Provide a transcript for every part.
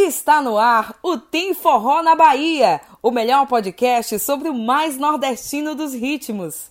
Está no ar o Tem Forró na Bahia, o melhor podcast sobre o mais nordestino dos ritmos.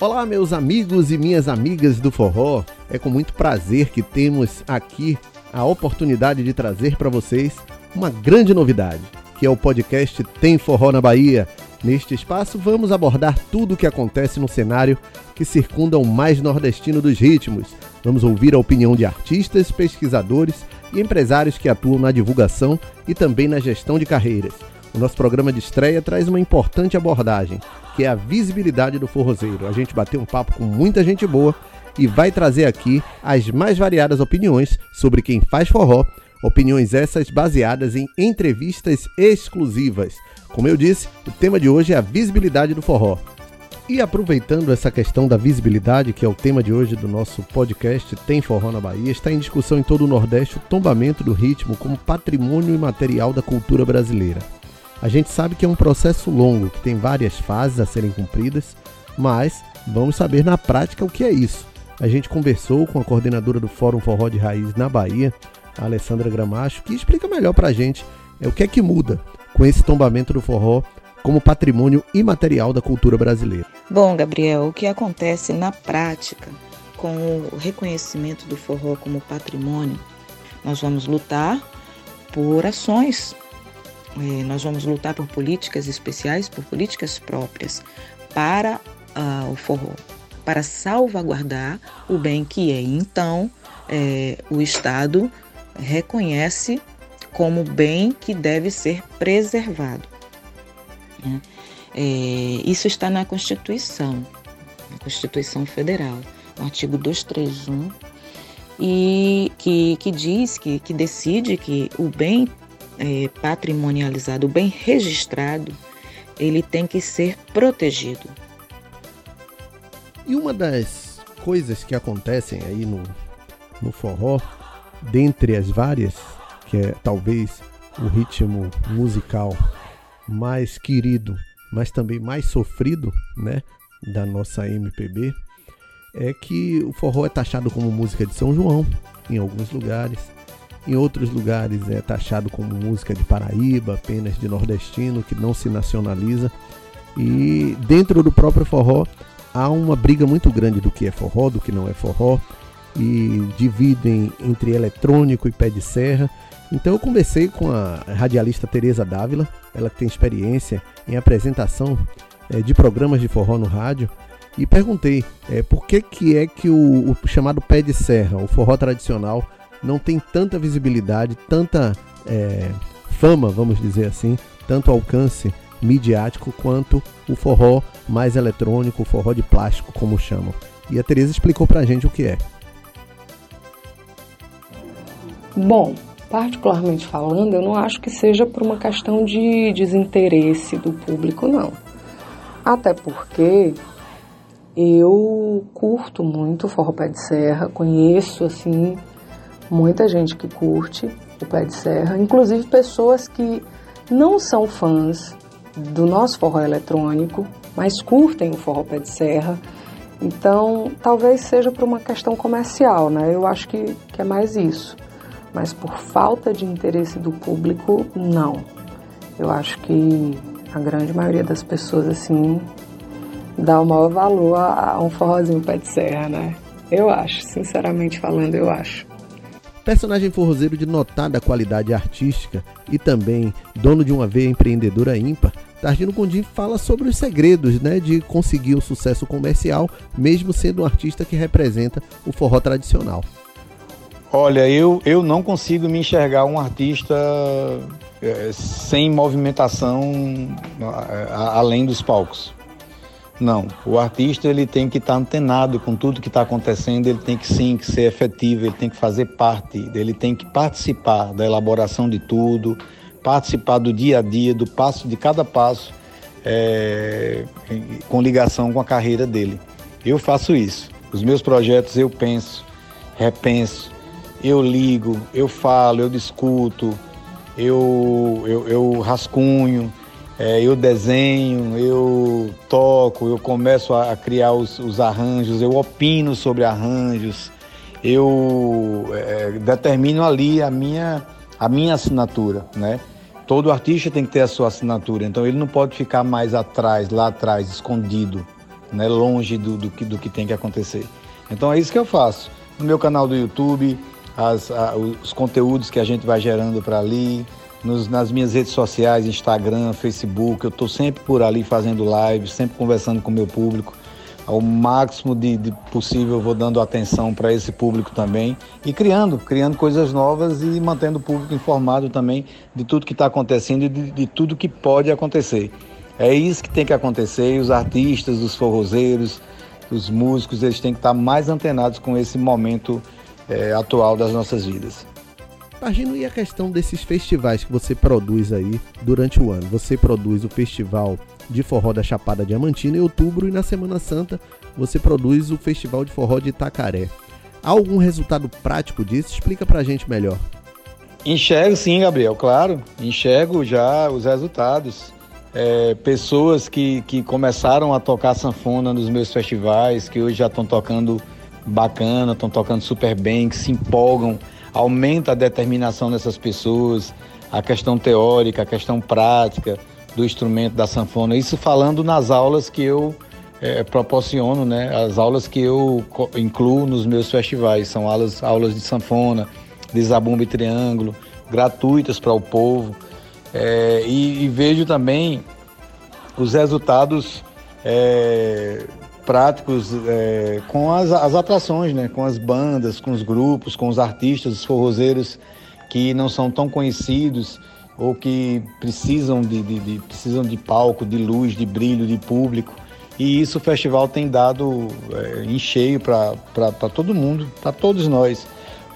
Olá, meus amigos e minhas amigas do forró. É com muito prazer que temos aqui a oportunidade de trazer para vocês uma grande novidade, que é o podcast Tem Forró na Bahia. Neste espaço, vamos abordar tudo o que acontece no cenário que circunda o mais nordestino dos ritmos Vamos ouvir a opinião de artistas, pesquisadores e empresários que atuam na divulgação e também na gestão de carreiras. O nosso programa de estreia traz uma importante abordagem, que é a visibilidade do forrozeiro. A gente bateu um papo com muita gente boa e vai trazer aqui as mais variadas opiniões sobre quem faz forró, opiniões essas baseadas em entrevistas exclusivas. Como eu disse, o tema de hoje é a visibilidade do forró. E aproveitando essa questão da visibilidade, que é o tema de hoje do nosso podcast Tem Forró na Bahia, está em discussão em todo o Nordeste o tombamento do ritmo como patrimônio imaterial da cultura brasileira. A gente sabe que é um processo longo, que tem várias fases a serem cumpridas, mas vamos saber na prática o que é isso. A gente conversou com a coordenadora do Fórum Forró de Raiz na Bahia, a Alessandra Gramacho, que explica melhor para a gente é, o que é que muda com esse tombamento do forró como patrimônio imaterial da cultura brasileira. Bom, Gabriel, o que acontece na prática com o reconhecimento do forró como patrimônio? Nós vamos lutar por ações, é, nós vamos lutar por políticas especiais, por políticas próprias para uh, o forró, para salvaguardar o bem que é. Então, é, o Estado reconhece como bem que deve ser preservado. Né? É, isso está na Constituição, na Constituição Federal, no artigo 231, e que, que diz, que, que decide que o bem é, patrimonializado, o bem registrado, ele tem que ser protegido. E uma das coisas que acontecem aí no, no forró, dentre as várias, que é talvez o ritmo musical mais querido, mas também mais sofrido, né, da nossa MPB, é que o forró é taxado como música de São João em alguns lugares, em outros lugares é taxado como música de Paraíba, apenas de nordestino, que não se nacionaliza. E dentro do próprio forró há uma briga muito grande do que é forró, do que não é forró, e dividem entre eletrônico e pé de serra. Então eu conversei com a radialista Tereza Dávila, ela tem experiência em apresentação é, de programas de forró no rádio, e perguntei é, por que, que é que o, o, chamado pé de serra, o forró tradicional, não tem tanta visibilidade, tanta é, fama, vamos dizer assim, tanto alcance midiático quanto o forró mais eletrônico, o forró de plástico, como chamam. E a Tereza explicou pra gente o que é. Bom, particularmente falando, eu não acho que seja por uma questão de desinteresse do público, não. Até porque eu curto muito forró pé de serra, conheço assim muita gente que curte o pé de serra, inclusive pessoas que não são fãs do nosso forró eletrônico, mas curtem o forró pé de serra. Então, talvez seja por uma questão comercial, né? Eu acho que, que é mais isso mas por falta de interesse do público, não. Eu acho que a grande maioria das pessoas, assim, dá o maior valor a, um forrozinho pé de serra, né? Eu acho, sinceramente falando, eu acho. Personagem forrozeiro de notada qualidade artística e também dono de uma veia empreendedora ímpar, Targino Gondim fala sobre os segredos né, de conseguir o sucesso comercial, mesmo sendo um artista que representa o forró tradicional. Olha, eu, eu não consigo me enxergar um artista é, sem movimentação a, além dos palcos. Não, o artista ele tem que estar antenado com tudo que está acontecendo, ele tem que sim que ser efetivo, ele tem que fazer parte, ele tem que participar da elaboração de tudo, participar do dia a dia, do passo de cada passo, é, com ligação com a carreira dele. Eu faço isso. Os meus projetos eu penso, repenso, eu ligo, eu falo, eu discuto, eu, eu, eu rascunho, é, eu desenho, eu toco, eu começo a, criar os, os arranjos, eu opino sobre arranjos, eu é, determinam ali a minha, a minha assinatura, né? Todo artista tem que ter a sua assinatura, então ele não pode ficar mais atrás, lá atrás, escondido, né? longe do, do, que, do que tem que acontecer. Então é isso que eu faço. No meu canal do YouTube, as, a, os conteúdos que a gente vai gerando para ali, nos, nas minhas redes sociais, Instagram, Facebook, eu estou sempre por ali fazendo lives, sempre conversando com o meu público. Ao máximo de, de possível, eu vou dando atenção para esse público também e criando, criando coisas novas e mantendo o público informado também de tudo que está acontecendo e de, de tudo que pode acontecer. É isso que tem que acontecer e os artistas, os forrozeiros, os músicos, eles têm que estar mais antenados com esse momento é, atual das nossas vidas. Imagina e a questão desses festivais que você produz aí durante o ano. Você produz o festival de forró da Chapada Diamantina em outubro e na Semana Santa você produz o festival de forró de Itacaré. Há algum resultado prático disso? Explica pra gente melhor. Enxergo sim, Gabriel, claro. Enxergo já os resultados. É, pessoas que, que começaram a tocar sanfona nos meus festivais, que hoje já estão tocando bacana, estão tocando super bem, que se empolgam aumenta a determinação dessas pessoas, a questão teórica, a questão prática do instrumento da sanfona. Isso falando nas aulas que eu é, proporciono, né? As aulas que eu incluo nos meus festivais são aulas, aulas de sanfona, de zabumba e triângulo, gratuitas para o povo. É, e, e, vejo também os resultados é, práticos é, com as, as atrações, né? com as bandas, com os grupos, com os artistas, os forrozeiros que não são tão conhecidos ou que precisam de, de, de, precisam de palco, de luz, de brilho, de público. E isso o festival tem dado é, em cheio para todo mundo, para todos nós.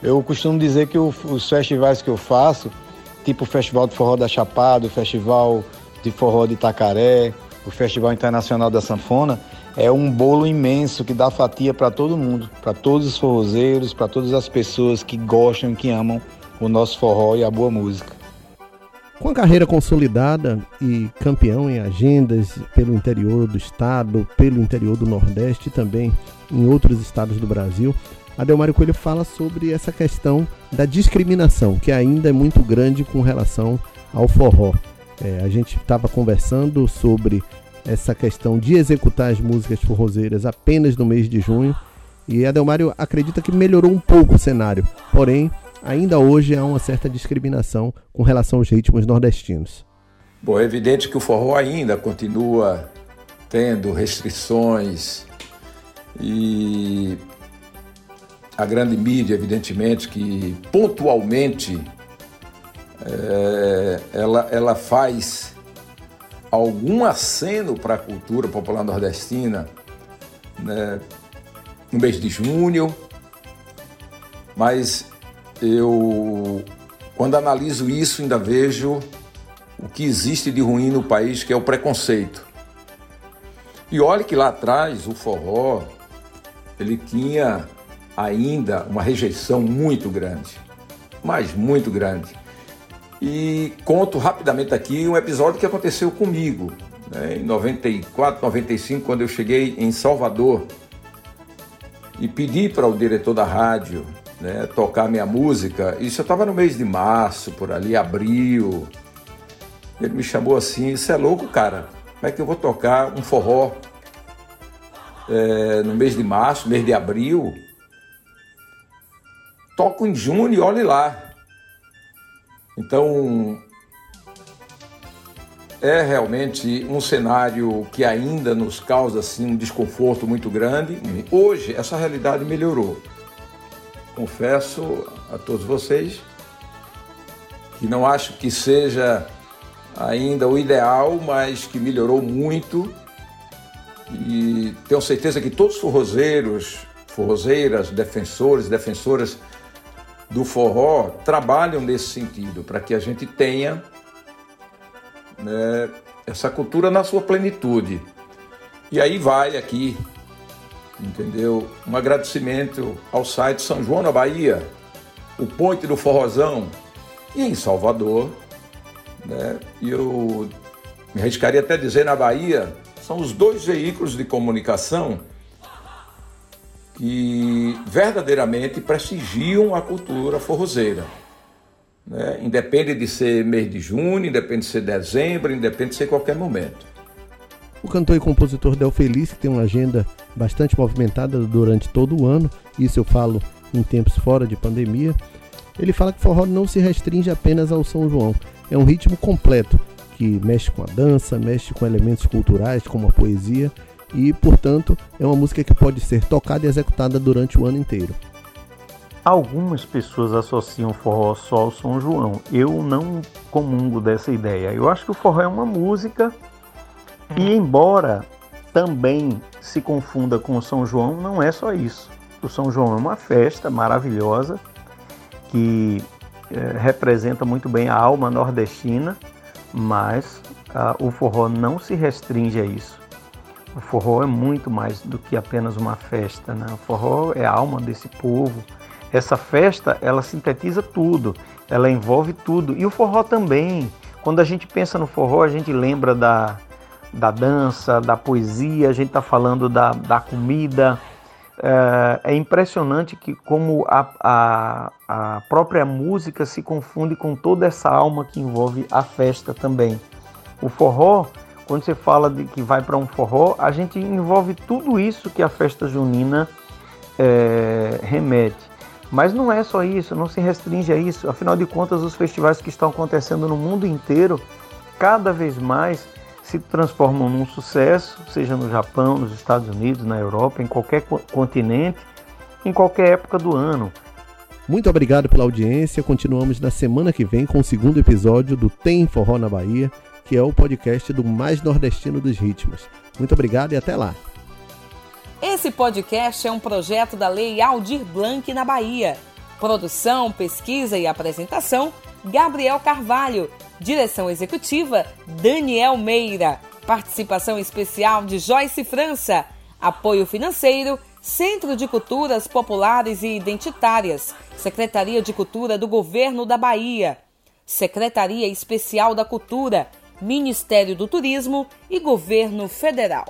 Eu costumo dizer que o, os festivais que eu faço, tipo o Festival de Forró da Chapada, o Festival de Forró de Itacaré, o Festival Internacional da Sanfona, é um bolo imenso que dá fatia para todo mundo, para todos os forrozeiros, para todas as pessoas que gostam que amam o nosso forró e a boa música. Com a carreira consolidada e campeão em agendas pelo interior do estado, pelo interior do Nordeste e também em outros estados do Brasil, Adelmário Coelho fala sobre essa questão da discriminação, que ainda é muito grande com relação ao forró. É, a gente estava conversando sobre essa questão de executar as músicas forrozeiras apenas no mês de junho. E Adelmário acredita que melhorou um pouco o cenário, porém, ainda hoje há uma certa discriminação com relação aos ritmos nordestinos. Bom, é evidente que o forró ainda continua tendo restrições e a grande mídia, evidentemente, que pontualmente é, ela, ela faz algum aceno para a cultura popular nordestina né, no mês de junho, mas eu, quando analiso isso, ainda vejo o que existe de ruim no país, que é o preconceito. E olhe que lá atrás o forró ele tinha ainda uma rejeição muito grande, mas muito grande. E conto rapidamente aqui um episódio que aconteceu comigo, né, em 94, 95, quando eu cheguei em Salvador e pedi para o diretor da rádio né, tocar minha música. Isso eu estava no mês de março, por ali, abril. Ele me chamou assim: Isso é louco, cara? Como é que eu vou tocar um forró é, no mês de março, mês de abril? Toco em junho e olhe lá. Então, é realmente um cenário que ainda nos causa assim, um desconforto muito grande. Hoje, essa realidade melhorou. Confesso a todos vocês que não acho que seja ainda o ideal, mas que melhorou muito. E tenho certeza que todos os forrozeiros, forrozeiras, defensores, defensoras do forró trabalham nesse sentido, para que a gente tenha né, essa cultura na sua plenitude. E aí vai aqui, entendeu? Um agradecimento ao site São João na Bahia, o Ponte do Forrozão e em Salvador, né? E eu me arriscaria até dizer na Bahia, são os dois veículos de comunicação que verdadeiramente prestigiam a cultura forrozeira. Né? Independe de ser mês de junho, independe de ser dezembro, independe de ser qualquer momento. O cantor e compositor Del Feliz, que tem uma agenda bastante movimentada durante todo o ano, isso eu falo em tempos fora de pandemia, ele fala que forró não se restringe apenas ao São João, é um ritmo completo que mexe com a dança, mexe com elementos culturais como a poesia e, portanto, é uma música que pode ser tocada e executada durante o ano inteiro. Algumas pessoas associam forró só ao São João. Eu não comungo dessa ideia. Eu acho que o forró é uma música e, embora também se confunda com o São João, não é só isso. O São João é uma festa maravilhosa que é, representa muito bem a alma nordestina, mas ah, o forró não se restringe a isso. O forró é muito mais do que apenas uma festa, né? O forró é a alma desse povo. Essa festa, ela sintetiza tudo, ela envolve tudo. E o forró também. Quando a gente pensa no forró, a gente lembra da, da dança, da poesia, a gente está falando da, da comida. É, é, impressionante que como a, a, a própria música se confunde com toda essa alma que envolve a festa também. O forró quando você fala de que vai para um forró, a gente envolve tudo isso que a festa junina é, remete. Mas não é só isso, não se restringe a isso. Afinal de contas, os festivais que estão acontecendo no mundo inteiro, cada vez mais se transformam num sucesso, seja no Japão, nos Estados Unidos, na Europa, em qualquer continente, em qualquer época do ano. Muito obrigado pela audiência. Continuamos na semana que vem com o segundo episódio do Tem Forró na Bahia que é o podcast do mais nordestino dos ritmos. Muito obrigado e até lá. Esse podcast é um projeto da Lei Aldir Blanc na Bahia. Produção, pesquisa e apresentação: Gabriel Carvalho. Direção executiva: Daniel Meira. Participação especial de Joyce França. Apoio financeiro: Centro de Culturas Populares e Identitárias, Secretaria de Cultura do Governo da Bahia, Secretaria Especial da Cultura, Ministério do Turismo e Governo Federal.